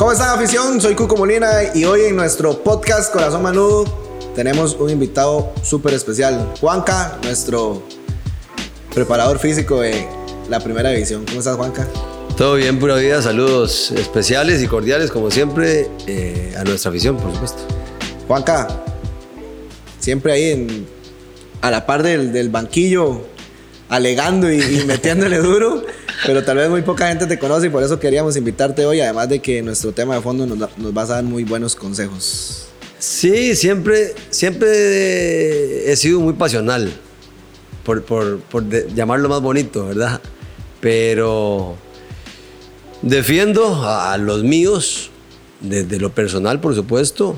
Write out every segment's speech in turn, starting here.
¿Cómo están afición? Soy Cuco Molina y hoy en nuestro podcast Corazón Manudo tenemos un invitado súper especial, Juanca, nuestro preparador físico de la primera división. ¿Cómo estás, Juanca? Todo bien, pura vida. Saludos especiales y cordiales, como siempre, eh, a nuestra afición, por supuesto. Juanca, siempre ahí en, a la par del, del banquillo, alegando y, y metiéndole duro, pero tal vez muy poca gente te conoce y por eso queríamos invitarte hoy, además de que nuestro tema de fondo nos, nos vas a dar muy buenos consejos. Sí, siempre, siempre he sido muy pasional, por, por- por llamarlo más bonito, ¿verdad? Pero defiendo a, a los míos, desde lo personal, por supuesto,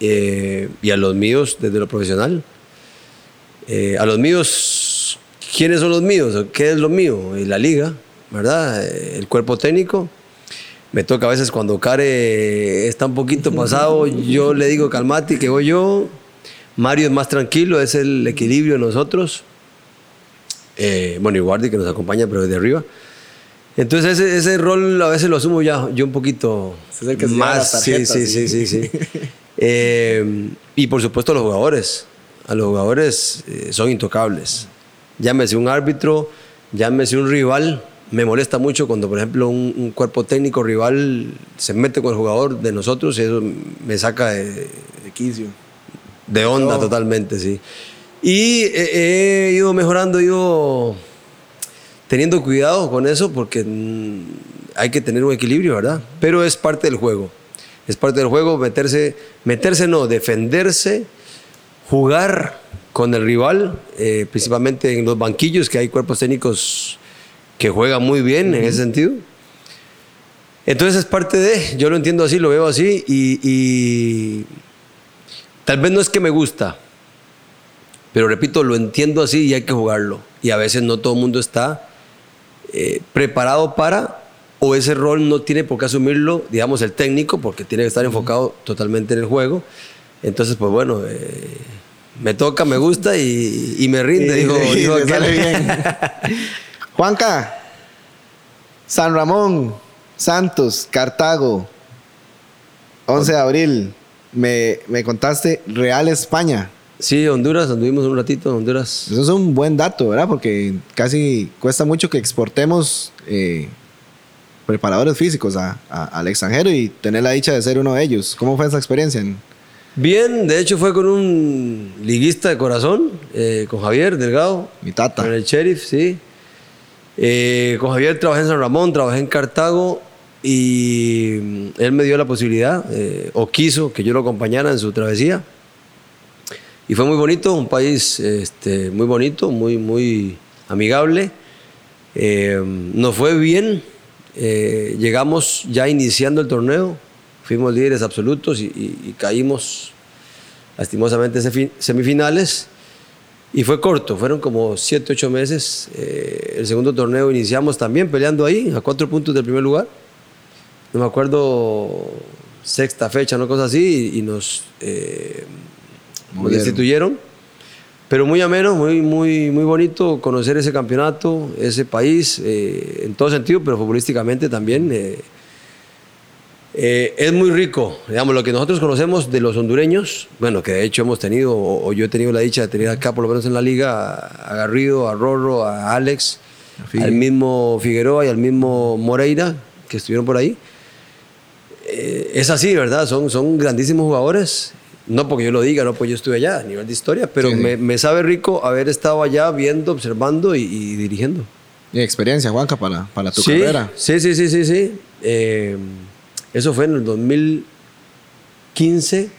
eh, y a los míos desde lo profesional. Eh, a los míos, ¿quiénes son los míos? ¿Qué es lo mío? Eh, La liga, ¿verdad? El cuerpo técnico. Me toca a veces cuando Care está un poquito pasado, yo le digo calmate, que voy yo. Mario es más tranquilo, es el equilibrio de nosotros. Eh, bueno, y Guardi que nos acompaña, pero desde arriba. Entonces ese, ese rol a veces lo asumo ya, yo un poquito Ese es el que se lleva más. tarjetas, sí, sí, sí, sí, sí. Eh, y por supuesto los jugadores. A los jugadores eh, son intocables. Llámese un árbitro, llámese un rival. Me molesta mucho cuando, por ejemplo, un, un cuerpo técnico rival se mete con el jugador de nosotros y eso me saca de, De quicio. de onda No. totalmente, sí. Y he, he ido mejorando, he ido teniendo cuidado con eso porque mm, hay que tener un equilibrio, ¿verdad? Pero es parte del juego. Es parte del juego meterse, meterse no, defenderse, jugar con el rival, eh, principalmente en los banquillos, que hay cuerpos técnicos que juegan muy bien en ese sentido. Entonces es parte de, yo lo entiendo así, lo veo así y, y tal vez no es que me gusta, pero repito, lo entiendo así y hay que jugarlo. Y a veces no todo el mundo está eh, preparado para, o ese rol no tiene por qué asumirlo, digamos, el técnico, porque tiene que estar enfocado totalmente en el juego. Entonces, pues bueno, eh, me toca, me gusta y, y me rinde, Y- dijo le aquel. sale bien. Juanca, San Ramón, Santos, Cartago, 11 de abril. Me, me contaste Real España. Sí, Honduras, anduvimos un ratito en Honduras. Eso es un buen dato, ¿verdad? Porque casi cuesta mucho que exportemos eh, preparadores físicos a- a- al extranjero y tener la dicha de ser uno de ellos. ¿Cómo fue esa experiencia? Bien, de hecho fue con un liguista de corazón, eh, con Javier Delgado. Mi tata. Con el sheriff, sí. Eh, con Javier trabajé en San Ramón, trabajé en Cartago y mm, él me dio la posibilidad, eh, o quiso que yo lo acompañara en su travesía. Y fue muy bonito, un país este, muy bonito, muy, muy amigable. Eh, nos fue bien, eh, llegamos ya iniciando el torneo, fuimos líderes absolutos y, y- caímos lastimosamente semifinales. Y fue corto, fueron como 7, 8 meses. Eh, el segundo torneo iniciamos también peleando ahí, a cuatro puntos del primer lugar. No me acuerdo, sexta fecha, una cosa así, y, y nos, eh, nos destituyeron. Pero muy ameno, muy, muy, muy bonito conocer ese campeonato, ese país, eh, en todo sentido, pero futbolísticamente también. Eh, es muy rico, digamos, lo que nosotros conocemos de los hondureños, bueno, que de hecho hemos tenido, o, o yo he tenido la dicha de tener acá, por lo menos en la liga, a, Garrido, a Rorro, a Alex, al mismo Figueroa y al mismo Moreira, que estuvieron por ahí. Eh, es así, ¿verdad? Son, son grandísimos jugadores. No porque yo lo diga, no porque yo estuve allá a nivel de historia, pero Sí, sí. Me, me sabe rico haber estado allá viendo, observando y, y dirigiendo. Y experiencia, Juanca, para, para tu carrera. Sí, sí, sí, sí, sí. Eh, eso fue en el 2015,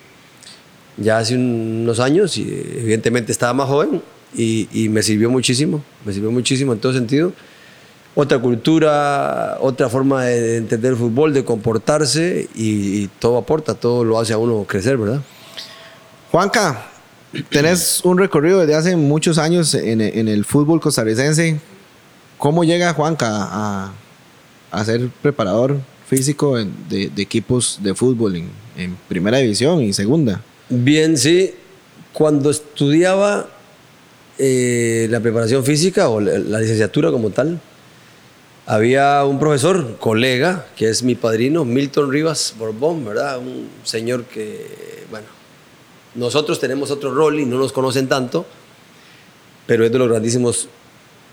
ya hace unos años, y evidentemente estaba más joven y, me sirvió muchísimo, me sirvió muchísimo en todo sentido. Otra cultura, otra forma de entender el fútbol, de comportarse y, y todo aporta, todo lo hace a uno crecer, ¿verdad? Juanca, tenés un recorrido desde hace muchos años en, el fútbol costarricense. ¿Cómo llega Juanca a ser preparador físico en- de, de equipos de fútbol en, en primera división y segunda? Bien, sí. Cuando estudiaba eh, la preparación física o la, la licenciatura como tal, había un profesor, colega, que es mi padrino, Milton Rivas Borbón, ¿verdad? Un señor que, bueno, nosotros tenemos otro rol y no nos conocen tanto, pero es de los grandísimos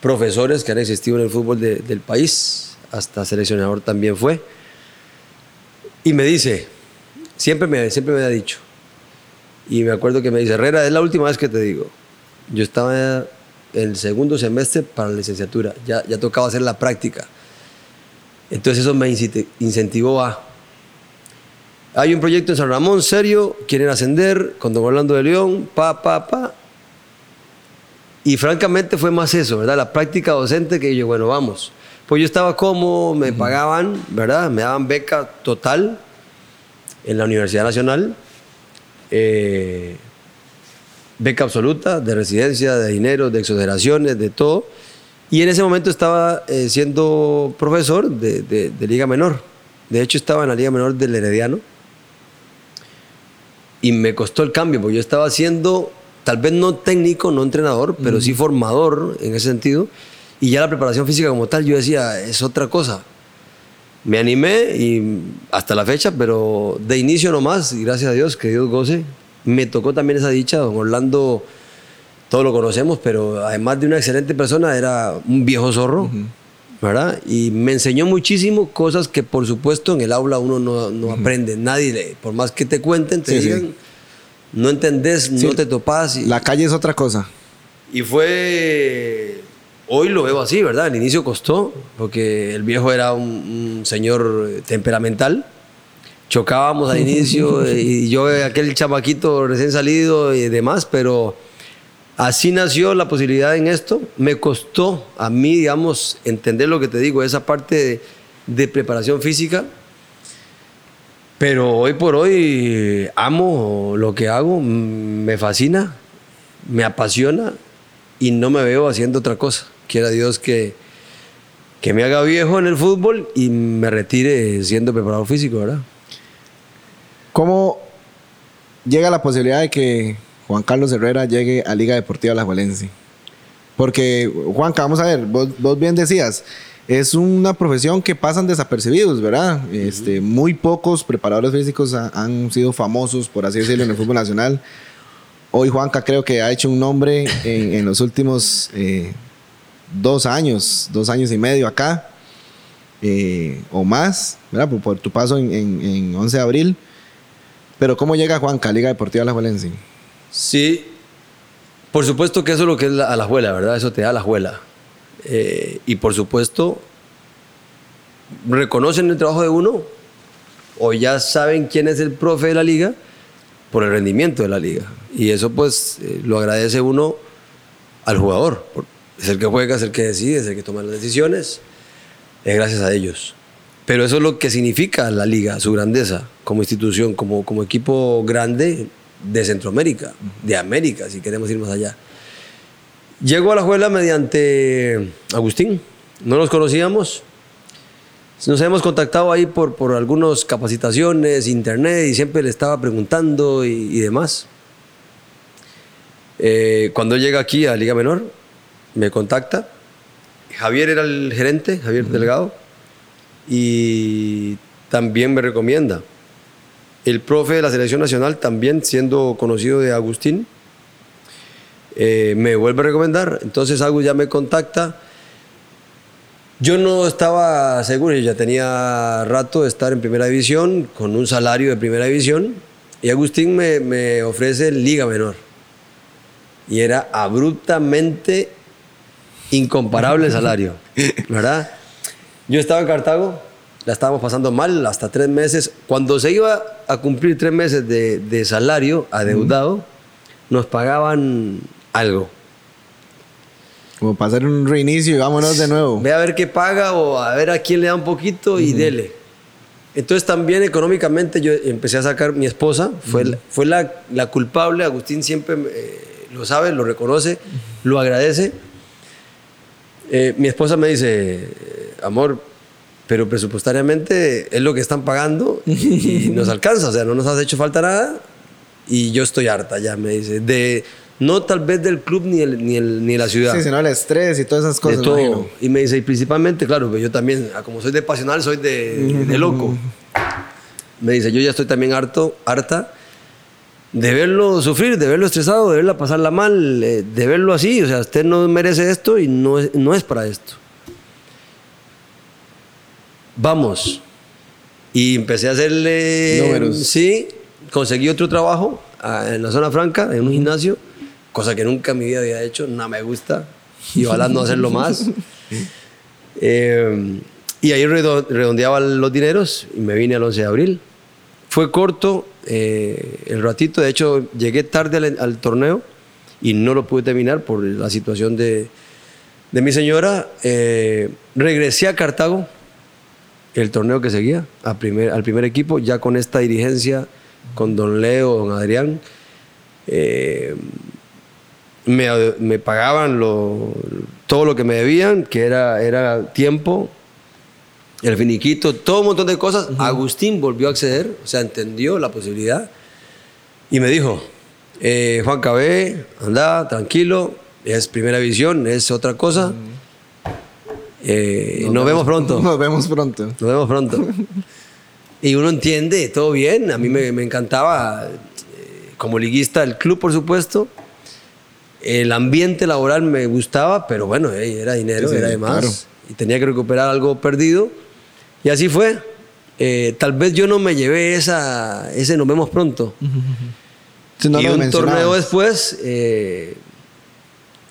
profesores que han existido en el fútbol de- del país, hasta seleccionador también fue. Y me dice, siempre me, siempre me ha dicho, y me acuerdo que me dice, Herrera, es la última vez que te digo. Yo estaba en el segundo semestre para la licenciatura, ya, ya tocaba hacer la práctica. Entonces eso me incentivó a... Hay un proyecto en San Ramón serio, quieren ascender con don Orlando de León, pa, pa, pa. Y francamente fue más eso, ¿verdad? La práctica docente que yo, bueno, vamos. Pues yo estaba como, me pagaban, ¿verdad? Me daban beca total en la Universidad Nacional. Eh, beca absoluta de residencia, de dinero, de exoneraciones, de todo. Y en ese momento estaba eh, siendo profesor de, de- de Liga Menor. De hecho, estaba en la Liga Menor del Herediano. Y me costó el cambio, porque yo estaba siendo, tal vez no técnico, no entrenador, pero sí formador en ese sentido. Y ya la preparación física como tal, yo decía, es otra cosa. Me animé y hasta la fecha, pero de inicio nomás, y gracias a Dios, que Dios goce, me tocó también esa dicha. Don Orlando, todos lo conocemos, pero además de una excelente persona, era un viejo zorro, ¿verdad? Y me enseñó muchísimo cosas que, por supuesto, en el aula uno no, no aprende. Nadie, le- por más que te cuenten, te Sí, sí. digan, no entendés, Sí. no te topás. Y, La calle es otra cosa. y fue. Hoy lo veo así, ¿verdad? Al inicio costó, porque el viejo era un, un señor eh, temperamental. Chocábamos al inicio eh, y yo, eh, aquel chamaquito recién salido y demás, pero así nació la posibilidad en esto. Me costó a mí, digamos, entender lo que te digo, esa parte de, de preparación física. Pero hoy por hoy amo lo que hago, me fascina, me apasiona y no me veo haciendo otra cosa. Quiera Dios que, que me haga viejo en el fútbol y me retire siendo preparador físico, ¿verdad? ¿Cómo llega la posibilidad de que Juan Carlos Herrera llegue a Liga Deportiva La? Porque, Juanca, vamos a ver, vos, vos bien decías, es una profesión que pasan desapercibidos, ¿verdad? Este, muy pocos preparadores físicos ha- han sido famosos, por así decirlo, en el fútbol nacional. Hoy Juanca creo que ha hecho un nombre en, en los últimos eh, dos años, dos años y medio acá, eh, o más, ¿verdad? Por, por tu paso en, en- en 11 de abril. Pero ¿cómo llega Juanca Liga Deportiva La Juelense? Sí, por supuesto que eso es lo que es la, a la juela, ¿verdad? Eso te da la juela. Eh, y por supuesto, reconocen el trabajo de uno o ya saben quién es el profe de la liga por el rendimiento de la liga. Y eso pues eh, lo agradece uno al jugador. por- Es el que juega, es el que decide, es el que toma las decisiones. Es gracias a ellos. Pero eso es lo que significa la liga, su grandeza como institución, como, como equipo grande de Centroamérica, de América, si queremos ir más allá. Llego a la juela mediante Agustín. No nos conocíamos. Nos habíamos contactado ahí por, por algunas capacitaciones, internet, y siempre le estaba preguntando y, y demás. Eh, cuando llega aquí a Liga Menor, me contacta. Javier era el gerente, Javier Delgado, y también me recomienda. El profe de la selección nacional, también siendo conocido de Agustín, eh, me vuelve a recomendar. Entonces Agus ya me contacta. Yo no estaba seguro, yo ya tenía rato de estar en primera división, con un salario de primera división, y Agustín me, me ofrece Liga Menor. Y era abruptamente incomparable salario, ¿verdad? Yo estaba en Cartago, la estábamos pasando mal hasta tres meses. Cuando se iba a cumplir tres meses de, de salario adeudado, nos pagaban algo. Como para hacer un reinicio y vámonos de nuevo. Ve a ver qué paga o a ver a quién le da un poquito y dele. Entonces también económicamente yo empecé a sacar mi esposa, fue, la, fue la, la culpable, Agustín siempre eh, lo sabe, lo reconoce, lo agradece. Eh, mi esposa me dice, amor, pero presupuestariamente es lo que están pagando y, y nos alcanza, o sea, no nos has hecho falta nada y yo estoy harta ya, me dice, de No tal vez del club ni, el, ni, el, ni la ciudad. Sí, sino el estrés y todas esas cosas. de todo. Y me dice, y principalmente, claro, pues yo también, ah, como soy de pasional, soy de, de loco. Me dice, yo ya estoy también harto, harta de verlo sufrir, de verlo estresado, de verla pasarla mal, eh, de verlo así. O sea, usted no merece esto y no es, no es para esto. Vamos. Y empecé a hacerle... Números. Sí, conseguí otro trabajo ah, en la zona franca, en un gimnasio, cosa que nunca en mi vida había hecho, no me gusta y ojalá no hacerlo más. Eh, y ahí redo- redondeaba los dineros y me vine al 11 de abril. Fue corto eh, el ratito, de hecho llegué tarde al, torneo y no lo pude terminar por la situación de, de mi señora. Eh, regresé a Cartago, el torneo que seguía, al primer equipo, ya con esta dirigencia, con don Leo, don Adrián. Eh, me, pagaban todo lo que me debían, que era, era tiempo, el finiquito, todo un montón de cosas. Agustín volvió a acceder, o sea, entendió la posibilidad y me dijo, eh, Juan Cabé, anda, tranquilo, es primera visión, es otra cosa. Eh, nos, vemos pronto. Nos vemos pronto. Nos vemos pronto. y uno entiende, todo bien. A mí me, me encantaba, eh, como liguista, el club, por supuesto. El ambiente laboral me gustaba, pero bueno, era dinero, Sí, sí, era de más. claro. Y tenía que recuperar algo perdido. Y así fue. Eh, tal vez yo no me llevé esa, ese nos vemos pronto. Sí, no y un mencionabas. torneo después eh,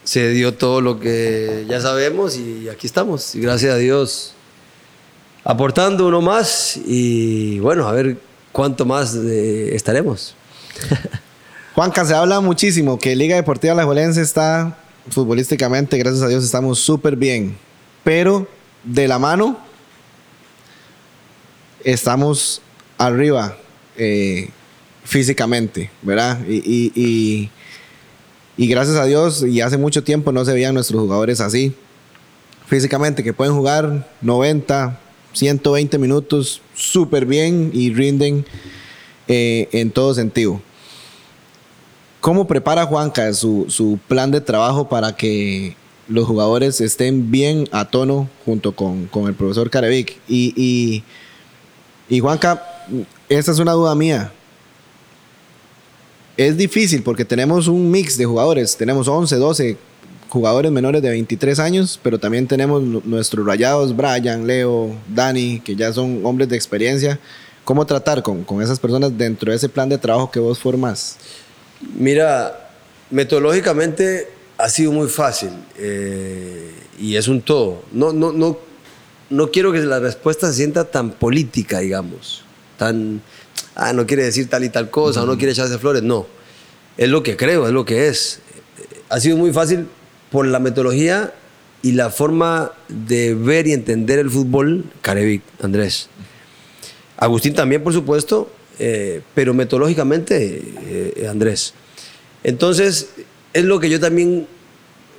se dio todo lo que ya sabemos y aquí estamos. Y gracias a Dios aportando uno más y bueno, a ver cuánto más eh, estaremos. Juanca, se habla muchísimo que Liga Deportiva Alajuelense está futbolísticamente, gracias a Dios, estamos súper bien. Pero de la mano estamos arriba eh, físicamente, ¿verdad? Y, gracias a Dios, y hace mucho tiempo no se veían nuestros jugadores así. Físicamente, que pueden jugar 90, 120 minutos súper bien y rinden eh, en todo sentido. ¿Cómo prepara Juanca su, su plan de trabajo para que los jugadores estén bien a tono junto con, con el profesor Carevic? Y, y, Juanca, esta es una duda mía. Es difícil porque tenemos un mix de jugadores. Tenemos 11, 12 jugadores menores de 23 años, pero también tenemos nu- nuestros rayados, Brian, Leo, Dani, que ya son hombres de experiencia. ¿Cómo tratar con, con esas personas dentro de ese plan de trabajo que vos formas? Mira, metodológicamente ha sido muy fácil eh, y es un todo. No, no, no, no quiero que la respuesta se sienta tan política, digamos, tan, ah, no quiere decir tal y tal cosa, o no quiere echarse flores, no. Es lo que creo, es lo que es. Ha sido muy fácil por la metodología y la forma de ver y entender el fútbol, Carevic, Andrés. Agustín también, por supuesto, eh, pero metodológicamente, eh, Andrés. Entonces, es lo que yo también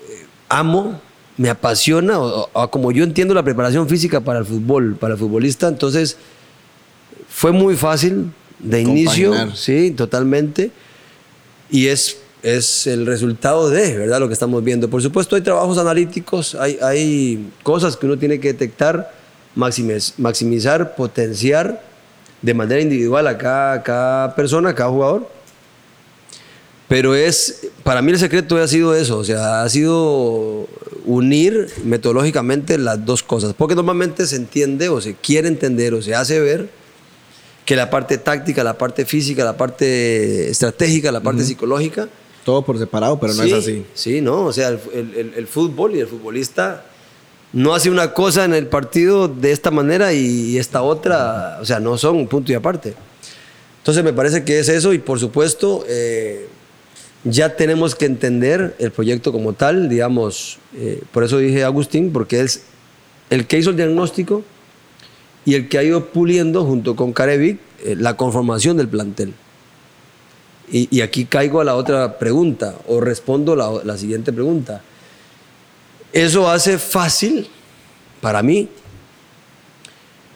eh, amo, me apasiona, o, o como yo entiendo la preparación física para el fútbol, para el futbolista, entonces fue muy fácil de inicio, sí, totalmente, y es, es el resultado de, ¿verdad? Lo que estamos viendo. Por supuesto, hay trabajos analíticos, hay, hay cosas que uno tiene que detectar, maximiz- maximizar, potenciar de manera individual a cada, cada persona, a cada jugador. Pero es, para mí el secreto ha sido eso, o sea, ha sido unir metodológicamente las dos cosas, porque normalmente se entiende o se quiere entender o se hace ver que la parte táctica, la parte física, la parte estratégica, la parte psicológica, Todo por separado, pero no sí, es así. Sí, no, o sea, el, el- el- el fútbol y el futbolista no hace una cosa en el partido de esta manera y, esta otra, o sea, no son punto y aparte. Entonces me parece que es eso y por supuesto eh, ya tenemos que entender el proyecto como tal, digamos, eh, por eso dije Agustín, porque es el que hizo el diagnóstico y el que ha ido puliendo junto con Carevic eh, la conformación del plantel. Y, y aquí caigo a la otra pregunta, o respondo la, la siguiente pregunta. Eso hace fácil, para mí,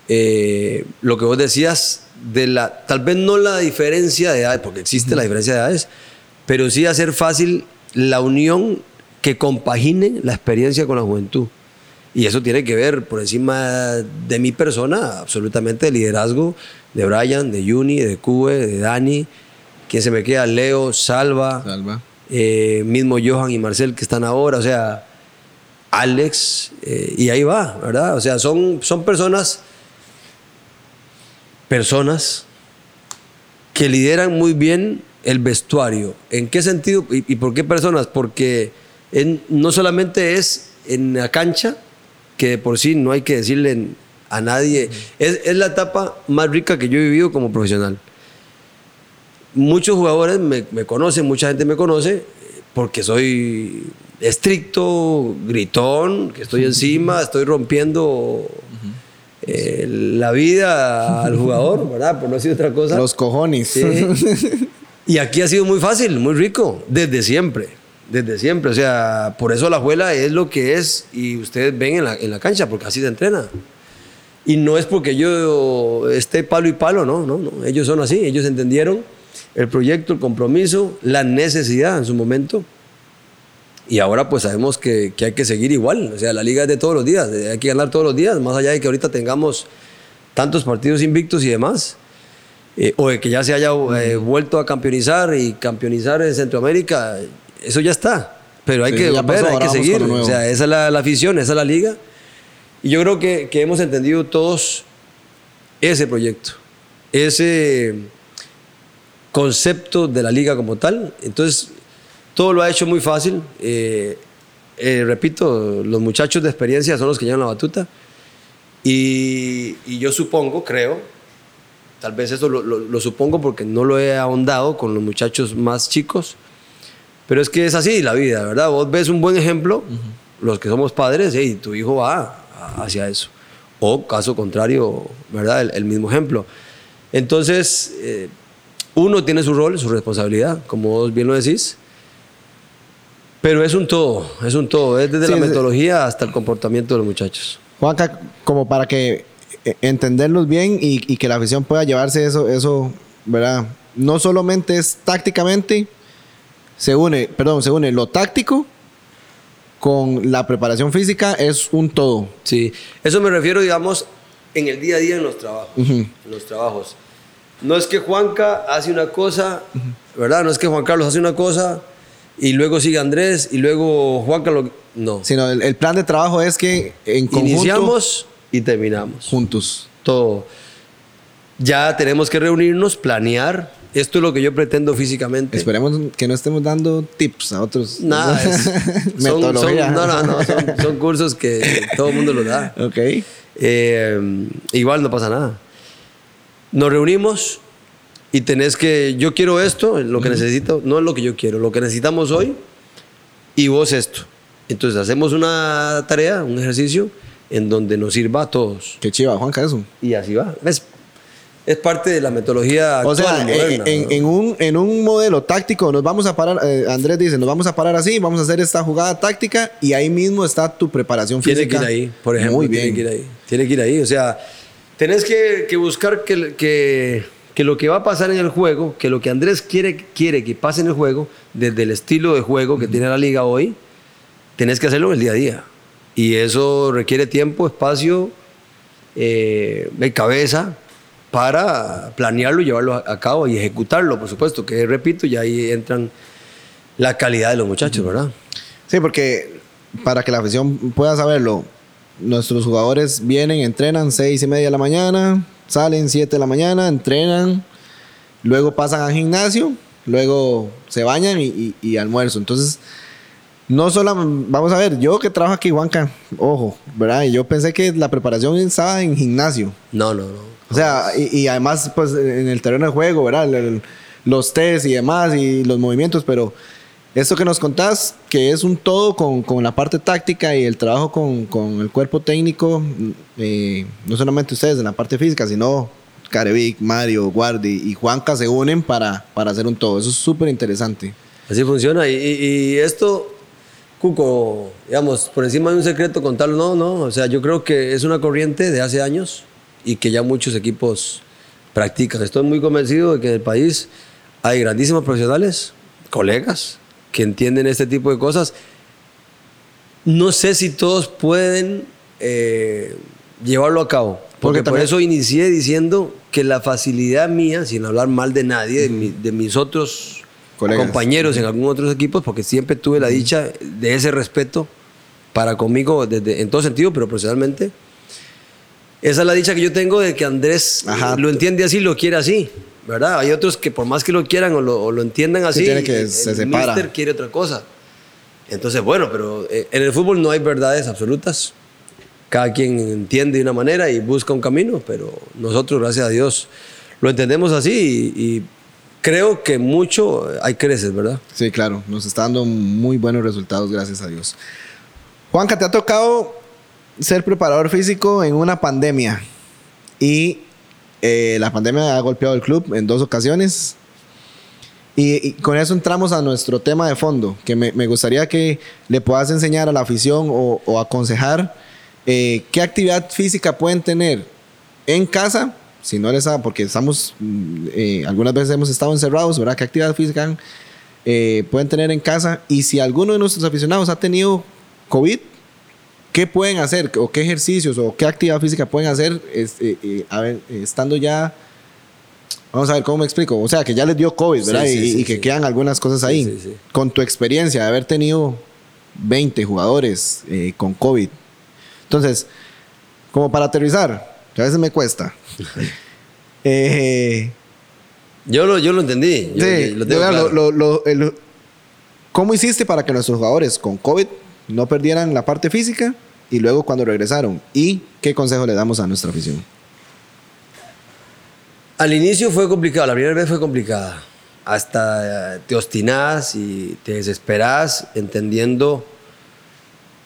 eh, lo que vos decías, de la, tal vez no la diferencia de edades, porque existe la diferencia de edades, pero sí hacer fácil la unión que compagine la experiencia con la juventud. Y eso tiene que ver por encima de mi persona, absolutamente el liderazgo de Brian, de Juni, de Cube, de Dani, quien se me queda, Leo, Salva, Salva. eh, mismo Johan y Marcel que están ahora, o sea, Alex, eh, y ahí va, ¿verdad? O sea, son, son personas, personas que lideran muy bien el vestuario. ¿En qué sentido y, y por qué personas? Porque en- no solamente es en la cancha, que de por sí no hay que decirle a nadie, es, es la etapa más rica que yo he vivido como profesional. Muchos jugadores me, me conocen, mucha gente me conoce, porque soy estricto, gritón, que estoy encima, estoy rompiendo eh, la vida al jugador, ¿verdad? Por no decir otra cosa. Los cojones. Sí. Y aquí ha sido muy fácil, muy rico, desde siempre, desde siempre. O sea, por eso la juela es lo que es y ustedes ven en la, cancha, porque así se entrena. Y no es porque yo esté palo y palo, no, no, no. Ellos son así, ellos entendieron el proyecto, el compromiso, la necesidad en su momento. Y ahora pues sabemos que, que hay que seguir igual. O sea, la liga es de todos los días, hay que ganar todos los días, más allá de que ahorita tengamos tantos partidos invictos y demás. Eh, o de que ya se haya eh, vuelto a campeonizar y campeonizar en Centroamérica, eso ya está. Pero hay Sí, que volver, pasó, hay que seguir. O sea, esa es la, la afición, esa es la liga. Y yo creo que, que hemos entendido todos ese proyecto, ese concepto de la liga como tal. Entonces, todo lo ha hecho muy fácil. Eh, eh, repito, los muchachos de experiencia son los que llevan la batuta. Y, y yo supongo, creo, tal vez eso lo, lo- lo supongo porque no lo he ahondado con los muchachos más chicos, pero es que es así la vida, ¿verdad? Vos ves un buen ejemplo, los que somos padres, y tu hijo va hacia eso. O caso contrario, ¿verdad? El, el mismo ejemplo. Entonces, eh, uno tiene su rol, su responsabilidad, como vos bien lo decís, pero es un todo, es un todo, es desde Sí, la es- metodología hasta el comportamiento de los muchachos. Juanca, como para que entenderlos bien y, y que la afición pueda llevarse eso, eso, ¿verdad? No solamente es tácticamente, se une, perdón, se une lo táctico con la preparación física, es un todo. Sí, eso me refiero, digamos, en el día a día en los trabajos. Ujú. En los trabajos. No es que Juanca hace una cosa, ¿verdad? No es que Juan Carlos hace una cosa y luego sigue Andrés y luego Juan Carlos. No. Sino el, el plan de trabajo es que en conjunto, Iniciamos y terminamos. juntos. Todo. Ya tenemos que reunirnos, planear. Esto es lo que yo pretendo físicamente. Esperemos que no estemos dando tips a otros. Nada, es- son, son- no, no, no, son, son cursos que todo el mundo los da. Ok. Eh, igual no pasa nada. Nos reunimos y tenés que, yo quiero esto, lo que necesito, no es lo que yo quiero, lo que necesitamos hoy y vos esto. Entonces hacemos una tarea, un ejercicio en donde nos sirva a todos. Qué chiva, Juanca, eso. Y así va. Es, es parte de la metodología O actual, sea, en, moderna, en- ¿no? en un, en un modelo táctico nos vamos a parar, eh, Andrés dice, nos vamos a parar así, vamos a hacer esta jugada táctica y ahí mismo está tu preparación Tiene física. que ir ahí, por ejemplo. Muy Tiene que ir ahí. Tiene que ir ahí. O sea, tenés que, que buscar que, que, que lo que va a pasar en el juego, que lo que Andrés quiere, quiere que pase en el juego, desde el estilo de juego que tiene la liga hoy, tenés que hacerlo en el día a día. Y eso requiere tiempo, espacio, eh, de cabeza para planearlo llevarlo a, a cabo y ejecutarlo, por supuesto, que repito, ya ahí entran la calidad de los muchachos, ¿verdad? Sí, porque para que la afición pueda saberlo, nuestros jugadores vienen, entrenan seis y media de la mañana, salen siete de la mañana, entrenan, luego pasan al gimnasio, luego se bañan y, y- y almuerzo. Entonces, no solo, vamos a ver, yo que trabajo aquí, Juanca, ojo, ¿verdad? Y yo pensé que la preparación estaba en gimnasio. No, no, no. O sea, y, y además, pues en el terreno de juego, ¿verdad? El- el- los test y demás y los movimientos, pero esto que nos contás, que es un todo con, con la parte táctica y el trabajo con, con el cuerpo técnico, eh, no solamente ustedes en la parte física, sino Carevic, Mario, Guardi y Juanca se unen para, para hacer un todo. Eso es súper interesante. Así funciona. Y, y- y esto, Cuco, digamos, por encima de un secreto contarlo, no, no. O sea, yo creo que es una corriente de hace años y que ya muchos equipos practican. Estoy muy convencido de que en el país hay grandísimos profesionales, colegas, que entienden este tipo de cosas. No sé si todos pueden eh, llevarlo a cabo. Porque, por eso inicié diciendo que la facilidad mía, sin hablar mal de nadie, de, mis otros compañeros en algunos otros equipos, porque siempre tuve la dicha de ese respeto para conmigo desde, en todo sentido, pero profesionalmente. Esa es la dicha que yo tengo de que Andrés lo entiende así, lo quiere así. ¿verdad? Hay otros que por más que lo quieran o lo, entiendan así, que el, se separa. quiere otra cosa. Entonces, bueno, pero eh, en el fútbol no hay verdades absolutas. Cada quien entiende de una manera y busca un camino, pero nosotros, gracias a Dios, lo entendemos así y, creo que mucho hay creces, ¿verdad? Sí, claro, nos está dando muy buenos resultados, gracias a Dios. Juanca, te ha tocado ser preparador físico en una pandemia y eh, la pandemia ha golpeado el club en dos ocasiones. Y, con eso entramos a nuestro tema de fondo, que me, gustaría que le puedas enseñar a la afición o, aconsejar eh, qué actividad física pueden tener en casa, si no les ha, porque estamos, mm, eh, algunas veces hemos estado encerrados, ¿verdad? ¿Qué actividad física pueden tener en casa? Y si alguno de nuestros aficionados ha tenido COVID, ¿Qué pueden hacer o qué ejercicios o qué actividad física pueden hacer este, estando ya... Vamos a ver cómo me explico. O sea, que ya les dio COVID, ¿verdad? y, que quedan algunas cosas ahí. Con tu experiencia de haber tenido 20 jugadores eh, con COVID. Entonces, como para aterrizar, que a veces me cuesta. Eh, yo, lo, yo lo entendí. ¿Cómo hiciste para que nuestros jugadores con COVID no perdieran la parte física y luego cuando regresaron. ¿Y qué consejo le damos a nuestra afición? Al inicio fue complicado, la primera vez fue complicada. Hasta te obstinás y te desesperás entendiendo,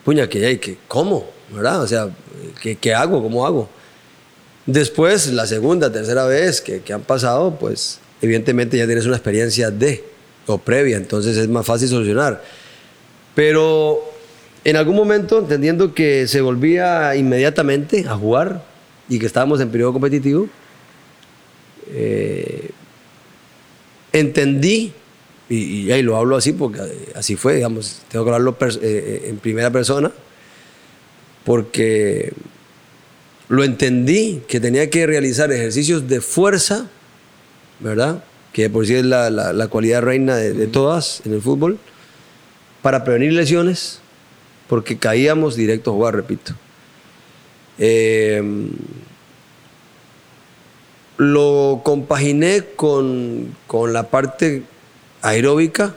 puña, que hay que, ¿cómo? ¿Verdad? O sea, ¿qué, ¿qué, hago? ¿Cómo hago? Después, la segunda, tercera vez que, han pasado, pues evidentemente ya tienes una experiencia de o previa, entonces es más fácil solucionar. Pero en algún momento, entendiendo que se volvía inmediatamente a jugar y que estábamos en periodo competitivo, eh, entendí, y, ahí lo hablo así porque así fue, digamos, tengo que hablarlo eh, eh, en primera persona, porque lo entendí que tenía que realizar ejercicios de fuerza, ¿verdad? Que por sí es la, cualidad reina de, de todas en el fútbol, para prevenir lesiones porque caíamos directo a jugar, repito. Eh, lo compaginé con, la parte aeróbica,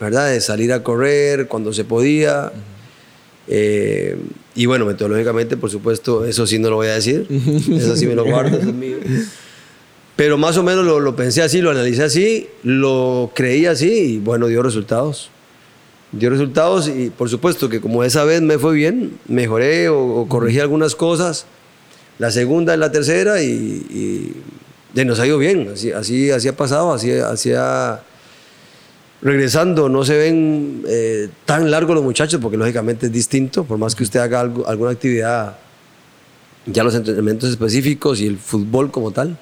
¿verdad? De salir a correr cuando se podía. Eh, y bueno, metodológicamente, por supuesto, eso sí no lo voy a decir. Eso sí me lo guardo, es mío. Pero más o menos lo, lo, pensé así, lo analicé así, lo creí así y bueno, dio resultados dio resultados y por supuesto que como esa vez me fue bien, mejoré o, corregí algunas cosas. La segunda y la tercera y, y, nos ha ido bien. Así, así, así ha pasado, así, así ha... Regresando, no se ven eh, tan largos los muchachos porque lógicamente es distinto, por más que usted haga algo, alguna actividad, ya los entrenamientos específicos y el fútbol como tal.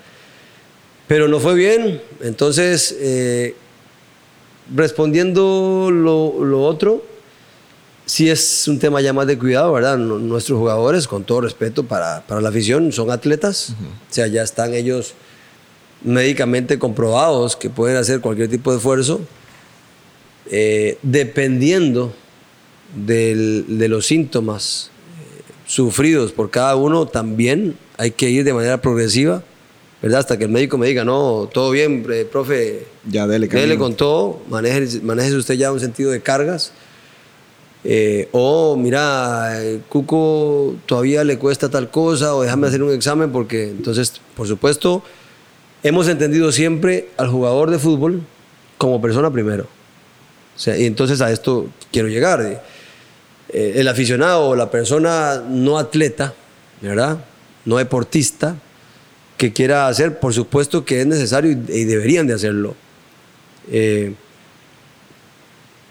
Pero no fue bien, entonces... Eh, respondiendo lo, otro, sí es un tema ya más de cuidado, ¿verdad? Nuestros jugadores, con todo respeto para, la afición, son atletas, o sea, ya están ellos médicamente comprobados que pueden hacer cualquier tipo de esfuerzo, eh, dependiendo de los síntomas eh, sufridos por cada uno, también hay que ir de manera progresiva ¿verdad? Hasta que el médico me diga, no, todo bien, eh, profe. Ya, dele, dele con todo, maneje, maneje usted ya un sentido de cargas. Eh, o mira, Cuco todavía le cuesta tal cosa, o déjame hacer un examen, porque entonces, por supuesto, hemos entendido siempre al jugador de fútbol como persona primero. O sea, y entonces a esto quiero llegar. el aficionado o la persona no atleta, ¿verdad? No deportista, que quiera hacer, por supuesto que es necesario y, deberían de hacerlo. Eh,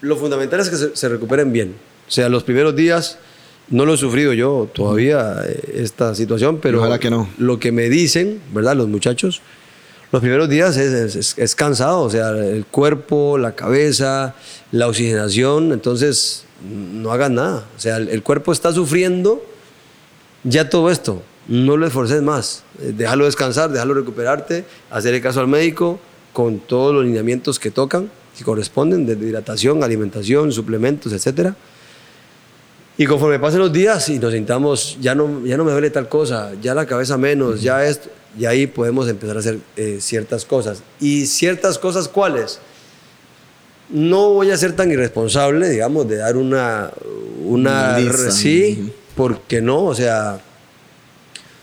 lo fundamental es que se, recuperen bien. O sea, los primeros días no lo he sufrido yo todavía eh, esta situación, pero que no. lo que me dicen, ¿verdad? Los muchachos, los primeros días es, cansado, o sea, el cuerpo, la cabeza, la oxigenación, entonces no hagas nada. O sea, el, cuerpo está sufriendo ya todo esto. No lo esforces más. Eh, Déjalo descansar, déjalo recuperarte, hacerle caso al médico con todos los lineamientos que tocan, que corresponden, desde hidratación, alimentación, suplementos, etcétera. Y conforme pasen los días y nos sintamos, ya no, ya no me duele tal cosa, ya la cabeza menos, ya esto, y ahí podemos empezar a hacer eh, ciertas cosas. ¿Y ciertas cosas cuáles? No voy a ser tan irresponsable, digamos, de dar una... una, Una lista. sí, porque no, o sea,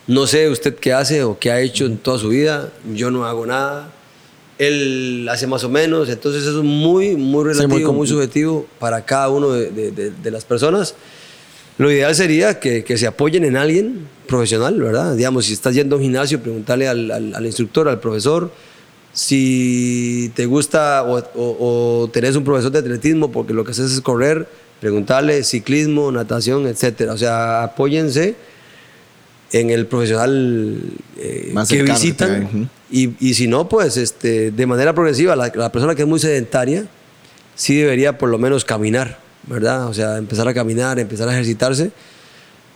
no sé usted qué hace o qué ha hecho en toda su vida, yo no hago nada, él hace más o menos, entonces eso es muy, muy muy relativo, com- muy subjetivo para cada uno de, de- de- de las personas. Lo ideal sería que, que se apoyen en alguien profesional, ¿verdad? Digamos, si estás yendo a un gimnasio, preguntarle al, al- al instructor, al profesor, si te gusta o, o- o tenés un profesor de atletismo porque lo que haces es correr, preguntarle ciclismo, natación, etcétera. O sea, apóyense en el profesional eh, Más que visitan. y, y si no, pues este, de manera progresiva, la, la persona que es muy sedentaria, sí debería por lo menos caminar, ¿verdad? O sea, empezar a caminar, empezar a ejercitarse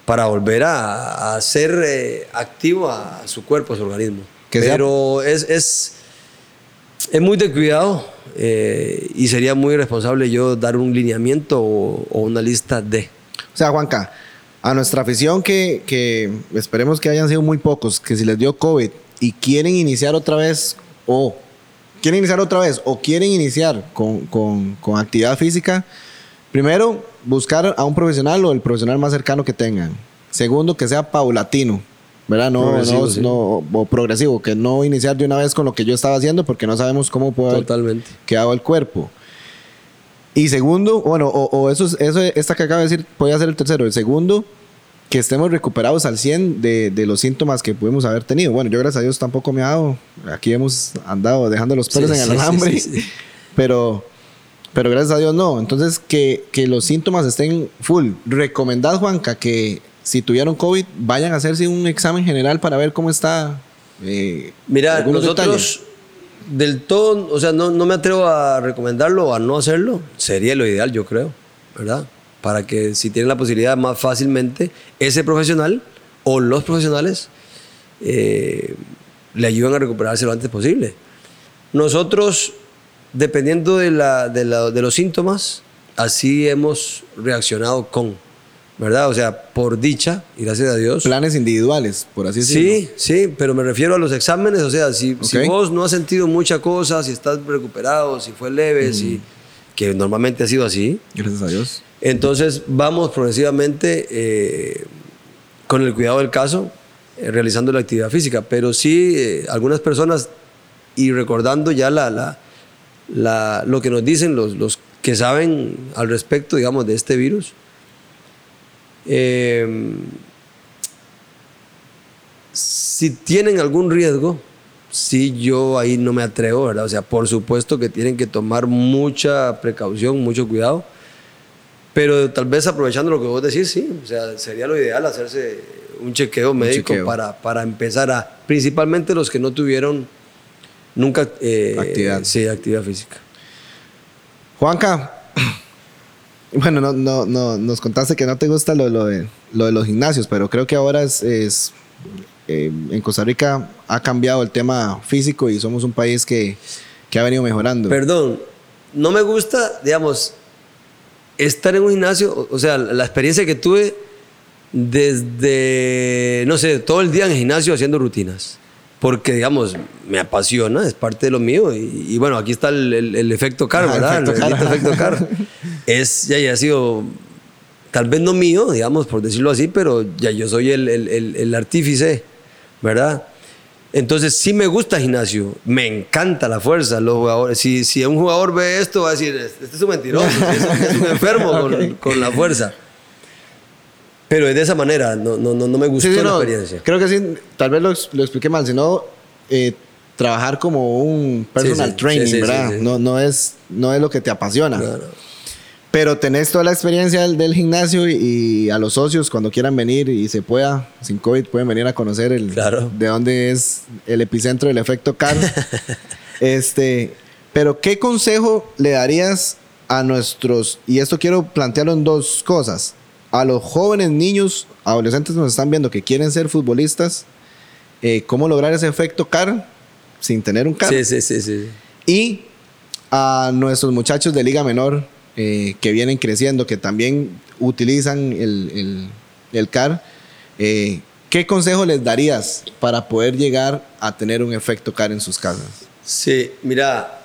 para volver a, a ser eh, activo a su cuerpo, a su organismo. Que sea- Pero es, es, es muy de cuidado eh, y sería muy irresponsable yo dar un lineamiento o, o una lista de. O sea, Juanca, a nuestra afición que, que esperemos que hayan sido muy pocos, que si les dio COVID y quieren iniciar otra vez o quieren iniciar otra vez o quieren iniciar con, con- con actividad física, primero, buscar a un profesional o el profesional más cercano que tengan. Segundo, que sea paulatino. ¿Verdad? No, Progresivo, no, sí. no- o progresivo, que no iniciar de una vez con lo que yo estaba haciendo porque no sabemos cómo puede haber Totalmente. quedado el cuerpo. Y segundo, bueno, o, o eso, es- eso, esta que acabo de decir, podría ser el tercero. El segundo, que estemos recuperados al 100 de, de los síntomas que pudimos haber tenido. Bueno, yo gracias a Dios tampoco me ha dado. Aquí hemos andado dejando los pelos Sí, en el sí, sí, alambre. sí, sí. Pero, pero gracias a Dios no. Entonces, que, que los síntomas estén full. Recomendad, Juanca, que si tuvieron COVID, vayan a hacerse un examen general para ver cómo está. eh, Mira, nosotros del todo, o sea, no, no me atrevo a recomendarlo o a no hacerlo. Sería lo ideal, yo creo, ¿verdad? Para que si tienen la posibilidad más fácilmente, ese profesional o los profesionales eh, le ayuden a recuperarse lo antes posible. Nosotros, dependiendo de, la, de, la- de los síntomas, así hemos reaccionado con, ¿verdad? O sea, por dicha, y gracias a Dios. Planes individuales, por así decirlo. Sí, sí, pero me refiero a los exámenes, o sea, si, si vos no has sentido mucha cosa, si estás recuperado, si fue leve, si, que normalmente ha sido así, Gracias a Dios. entonces vamos progresivamente eh, con el cuidado del caso, eh, realizando la actividad física, pero sí eh, algunas personas, y recordando ya la, la, la- lo que nos dicen los, los que saben al respecto, digamos, de este virus, eh, si tienen algún riesgo, sí yo ahí no me atrevo, ¿verdad? O sea, por supuesto que tienen que tomar mucha precaución, mucho cuidado, pero tal vez aprovechando lo que vos decís, sí, o sea, sería lo ideal hacerse un chequeo médico chequeo. Para, para empezar a, principalmente los que no tuvieron nunca eh, Actividad. Sí, actividad física. Juanca, bueno, no, no, no, nos contaste que no te gusta lo, lo de, lo de los gimnasios, pero creo que ahora es, es, eh, en Costa Rica ha cambiado el tema físico y somos un país que, que ha venido mejorando. Perdón, no me gusta, digamos, estar en un gimnasio, o- o sea, la experiencia que tuve desde, no sé, todo el día en el gimnasio haciendo rutinas. Porque, digamos, me apasiona, es parte de lo mío. Y, y bueno, aquí está el, el- el efecto car, Ajá, ¿verdad? efecto El car. efecto car. Es, ya, ya ha sido, tal vez no mío, digamos, por decirlo así, pero ya yo soy el, el- artífice, ¿verdad? Entonces sí me gusta gimnasio, me encanta la fuerza. Los jugadores, si, si un jugador ve esto, va a decir, este es un mentiroso, es, un- enfermo con, Ok. con la fuerza. Pero es de esa manera, no, no, no, no me gustó Sí, sí, la no, experiencia. Creo que sí, tal vez lo, lo expliqué mal, sino eh, trabajar como un personal training, ¿verdad? No, no, es, no es lo que te apasiona. No. Pero tenés toda la experiencia del, del gimnasio y, y a los socios cuando quieran venir y se pueda, sin COVID, pueden venir a conocer el, Claro. de dónde es el epicentro del efecto CAR. este, pero ¿qué consejo le darías a nuestros, y esto quiero plantearlo en dos cosas, a los jóvenes niños, adolescentes que nos están viendo que quieren ser futbolistas, eh, cómo lograr ese efecto CAR sin tener un CAR? Sí, sí, sí, sí. Y a nuestros muchachos de Liga Menor eh, que vienen creciendo, que también utilizan el, el- el CAR, eh, ¿qué consejo les darías para poder llegar a tener un efecto CAR en sus casas? Sí, mira,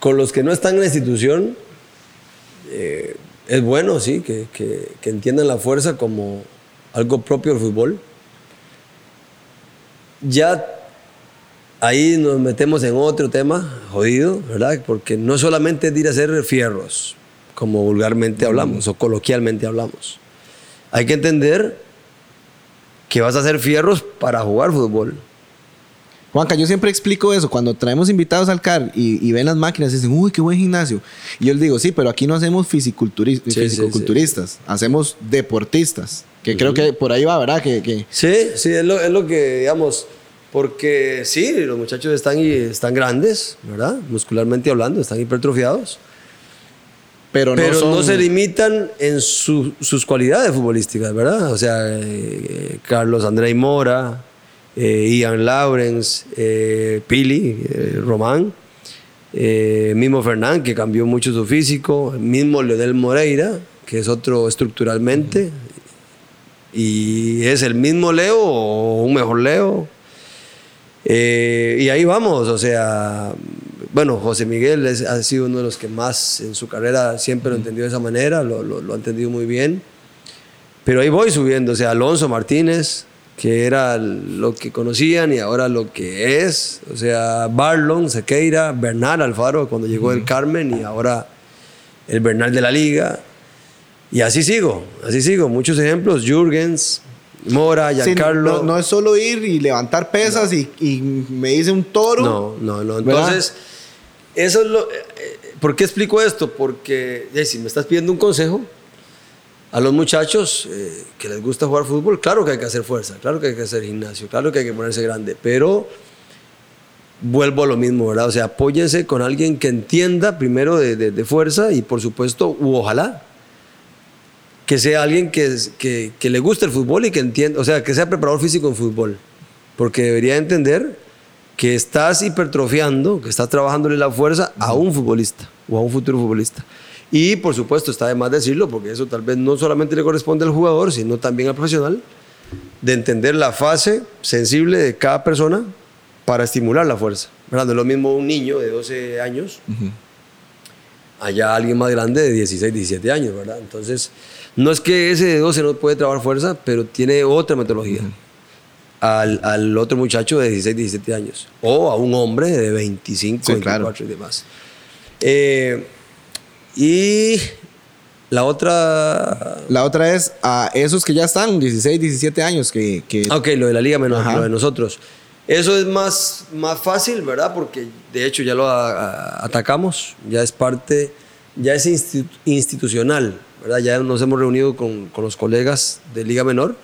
con los que no están en la institución, eh, es bueno, sí, que, que- que entiendan la fuerza como algo propio del fútbol. Ya ahí nos metemos en otro tema jodido, ¿verdad? Porque no solamente es ir a hacer fierros, como vulgarmente hablamos o coloquialmente hablamos. Hay que entender que vas a hacer fierros para jugar fútbol. Juanca, yo siempre explico eso. Cuando traemos invitados al CAR y, y ven las máquinas, dicen, uy, qué buen gimnasio. Y yo les digo, sí, pero aquí no hacemos fisiculturi- Sí, sí, fisicoculturistas, hacemos deportistas. Que creo que por ahí va, ¿verdad? Que, que Sí, sí, es lo, es lo que, digamos, porque sí, los muchachos están, y están grandes, ¿verdad? Muscularmente hablando, están hipertrofiados, pero, pero no, no, son- se limitan en su- sus cualidades futbolísticas, ¿verdad? O sea, eh, Carlos Andrei Mora, eh, Ian Lawrence, eh, Pili, eh, Román, mismo Fernán, que cambió mucho su físico, mismo Leonel Moreira, que es otro estructuralmente, y es el mismo Leo o un mejor Leo. Eh, y ahí vamos, o sea, bueno, José Miguel es- ha sido uno de los que más en su carrera siempre lo entendió de esa manera, lo, lo- lo ha entendido muy bien. Pero ahí voy subiendo, o sea, Alonso Martínez, que era lo que conocían y ahora lo que es, o sea, Barlon, Sequeira, Bernal Alfaro, cuando llegó el Carmen y ahora el Bernal de la Liga. Y así sigo, así sigo. Muchos ejemplos, Jürgens, Mora, Sí, Giancarlo. no, no es solo ir y levantar pesas y, y me dice un toro. No, no, no. ¿verdad? Entonces, eso es lo. eh, eh, ¿Por qué explico esto? Porque eh, si me estás pidiendo un consejo a los muchachos eh, que les gusta jugar fútbol, claro que hay que hacer fuerza, claro que hay que hacer gimnasio, claro que hay que ponerse grande, pero vuelvo a lo mismo, ¿verdad? O sea, apóyense con alguien que entienda primero de, de- fuerza y por supuesto, ojalá, que sea alguien que, que le guste el fútbol y que entienda, o sea, que sea preparador físico en fútbol, porque debería entender que estás hipertrofiando, que estás trabajándole la fuerza a un futbolista o a un futuro futbolista. Y por supuesto, está de más decirlo, porque eso tal vez no solamente le corresponde al jugador, sino también al profesional, de entender la fase sensible de cada persona para estimular la fuerza. ¿verdad? No es lo mismo un niño de 12 años allá alguien más grande de 16, 17 años, ¿verdad? Entonces, no es que ese de 12 no puede trabajar fuerza, pero tiene otra metodología. al, al otro muchacho de 16, 17 años. O a un hombre de 25, Sí, 24 claro. y demás. Eh, y la otra... La otra es a esos que ya están, 16, 17 años, que, que Ok, lo de la liga menor, Ajá. lo de nosotros. Eso es más, más fácil, ¿verdad? Porque de hecho ya lo a- a- atacamos, ya es parte, ya es institu- institucional, ¿verdad? Ya nos hemos reunido con, con los colegas de liga menor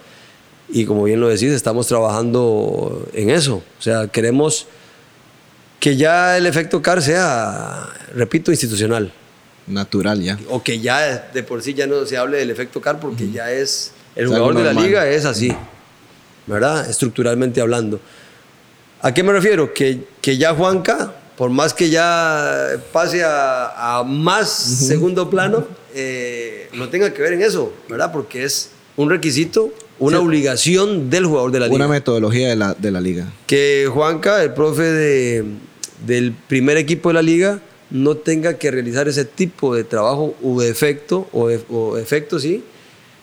y como bien lo decís, estamos trabajando en eso. O sea, queremos que ya el efecto CAR sea, repito, institucional. Natural ya. O que ya de por sí ya no se hable del efecto CAR porque ya es el Es jugador de la liga es así, ¿verdad? Estructuralmente hablando. ¿A qué me refiero? Que, que ya Juanca, por más que ya pase a, a más segundo plano, eh, no tenga que ver en eso, ¿verdad? Porque es un requisito, una Sí. obligación del jugador de la liga Una metodología de la, de la liga. que Juanca, el profe de- del primer equipo de la liga, no tenga que realizar ese tipo de trabajo o efecto, o, o efecto, sí,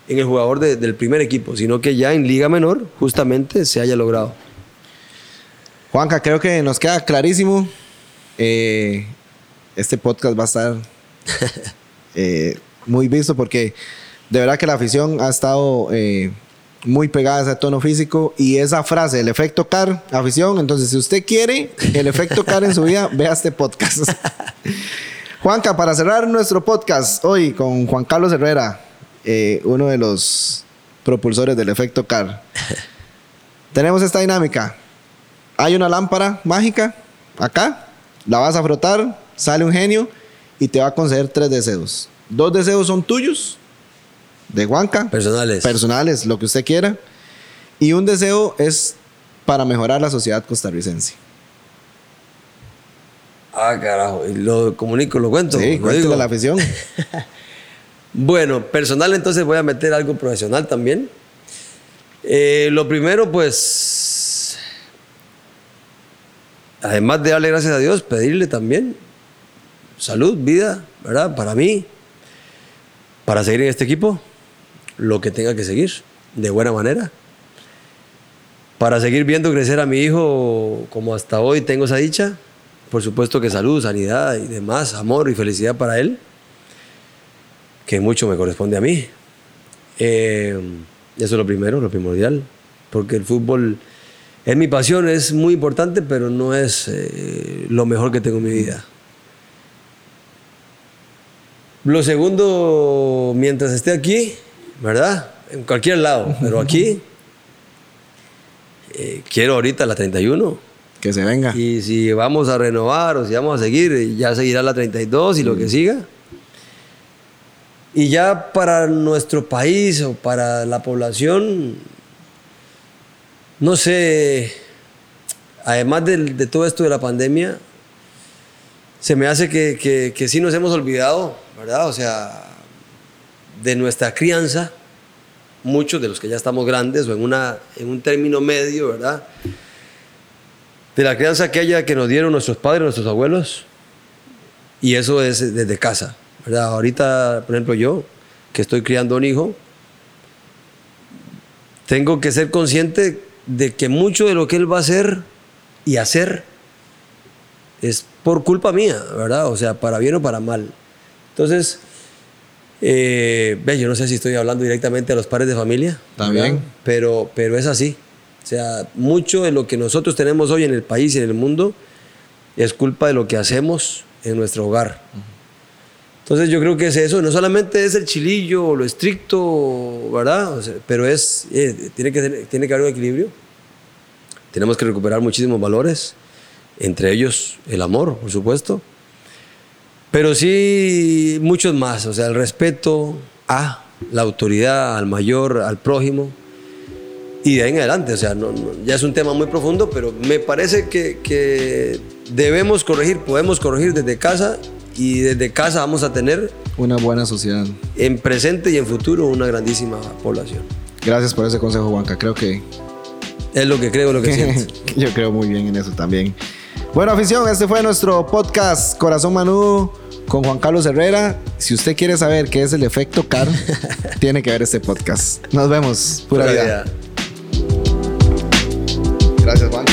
en el jugador de- del primer equipo, sino que ya en liga menor justamente se haya logrado. Juanca, creo que nos queda clarísimo. Eh, este podcast va a estar eh, muy visto porque de verdad que la afición ha estado eh, muy pegada a tono físico y esa frase, el efecto CAR, afición. Entonces, si usted quiere el efecto CAR en su vida, vea este podcast. Juanca, para cerrar nuestro podcast hoy con Juan Carlos Herrera, eh, uno de los propulsores del efecto CAR. Tenemos esta dinámica. Hay una lámpara mágica acá, la vas a frotar, sale un genio y te va a conceder tres deseos. Dos deseos son tuyos, de Juanca. Personales. Personales, lo que usted quiera. Y un deseo es para mejorar la sociedad costarricense. Ah, carajo. Lo comunico, lo cuento. Sí, a la afición. Bueno, personal entonces voy a meter algo profesional también. Eh, lo primero, pues, además de darle gracias a Dios, pedirle también salud, vida, ¿verdad? Para mí, para seguir en este equipo, lo que tenga que seguir, de buena manera. Para seguir viendo crecer a mi hijo como hasta hoy tengo esa dicha. Por supuesto que salud, sanidad y demás, amor y felicidad para él que mucho me corresponde a mí. Eh, eso es lo primero, lo primordial, porque el fútbol es mi pasión, es muy importante, pero no es eh, lo mejor que tengo en mi vida. Lo segundo, mientras esté aquí, ¿verdad? En cualquier lado, pero aquí, eh, quiero ahorita la 31. que se venga. Y si vamos a renovar o si vamos a seguir, ya seguirá la 32 y lo que siga. Y ya para nuestro país o para la población, no sé, además de, todo esto de la pandemia, se me hace que, que, que sí nos hemos olvidado, ¿verdad? O sea, de nuestra crianza, muchos de los que ya estamos grandes o en, una, en un término medio, ¿verdad? De la crianza aquella que nos dieron nuestros padres, nuestros abuelos, y eso es desde casa, ¿verdad? Ahorita, por ejemplo, yo, que estoy criando un hijo, tengo que ser consciente de que mucho de lo que él va a hacer y hacer es por culpa mía, ¿verdad? O sea, para bien o para mal. Entonces, eh, yo no sé si estoy hablando directamente a los padres de familia. También. Pero, pero es así. O sea, mucho de lo que nosotros tenemos hoy en el país y en el mundo es culpa de lo que hacemos en nuestro hogar. Entonces yo creo que es eso, no solamente es el chilillo o lo estricto, ¿verdad? O sea, pero es, eh, tiene, que, tiene que haber un equilibrio. Tenemos que recuperar muchísimos valores, entre ellos el amor, por supuesto. Pero sí muchos más, o sea, el respeto a la autoridad, al mayor, al prójimo. Y de ahí en adelante, o sea, no- no- ya es un tema muy profundo, pero me parece que, que debemos corregir, podemos corregir desde casa y desde casa vamos a tener Una buena sociedad. en presente y en futuro una grandísima población. Gracias por ese consejo, Juanca. Creo que Es lo que creo, lo que siento. yo creo muy bien en eso también. Bueno, afición, este fue nuestro podcast Corazón Manudo con Juan Carlos Herrera. Si usted quiere saber qué es el efecto CAR, tiene que ver este podcast. Nos vemos. Pura, vida. Gracias, Juan.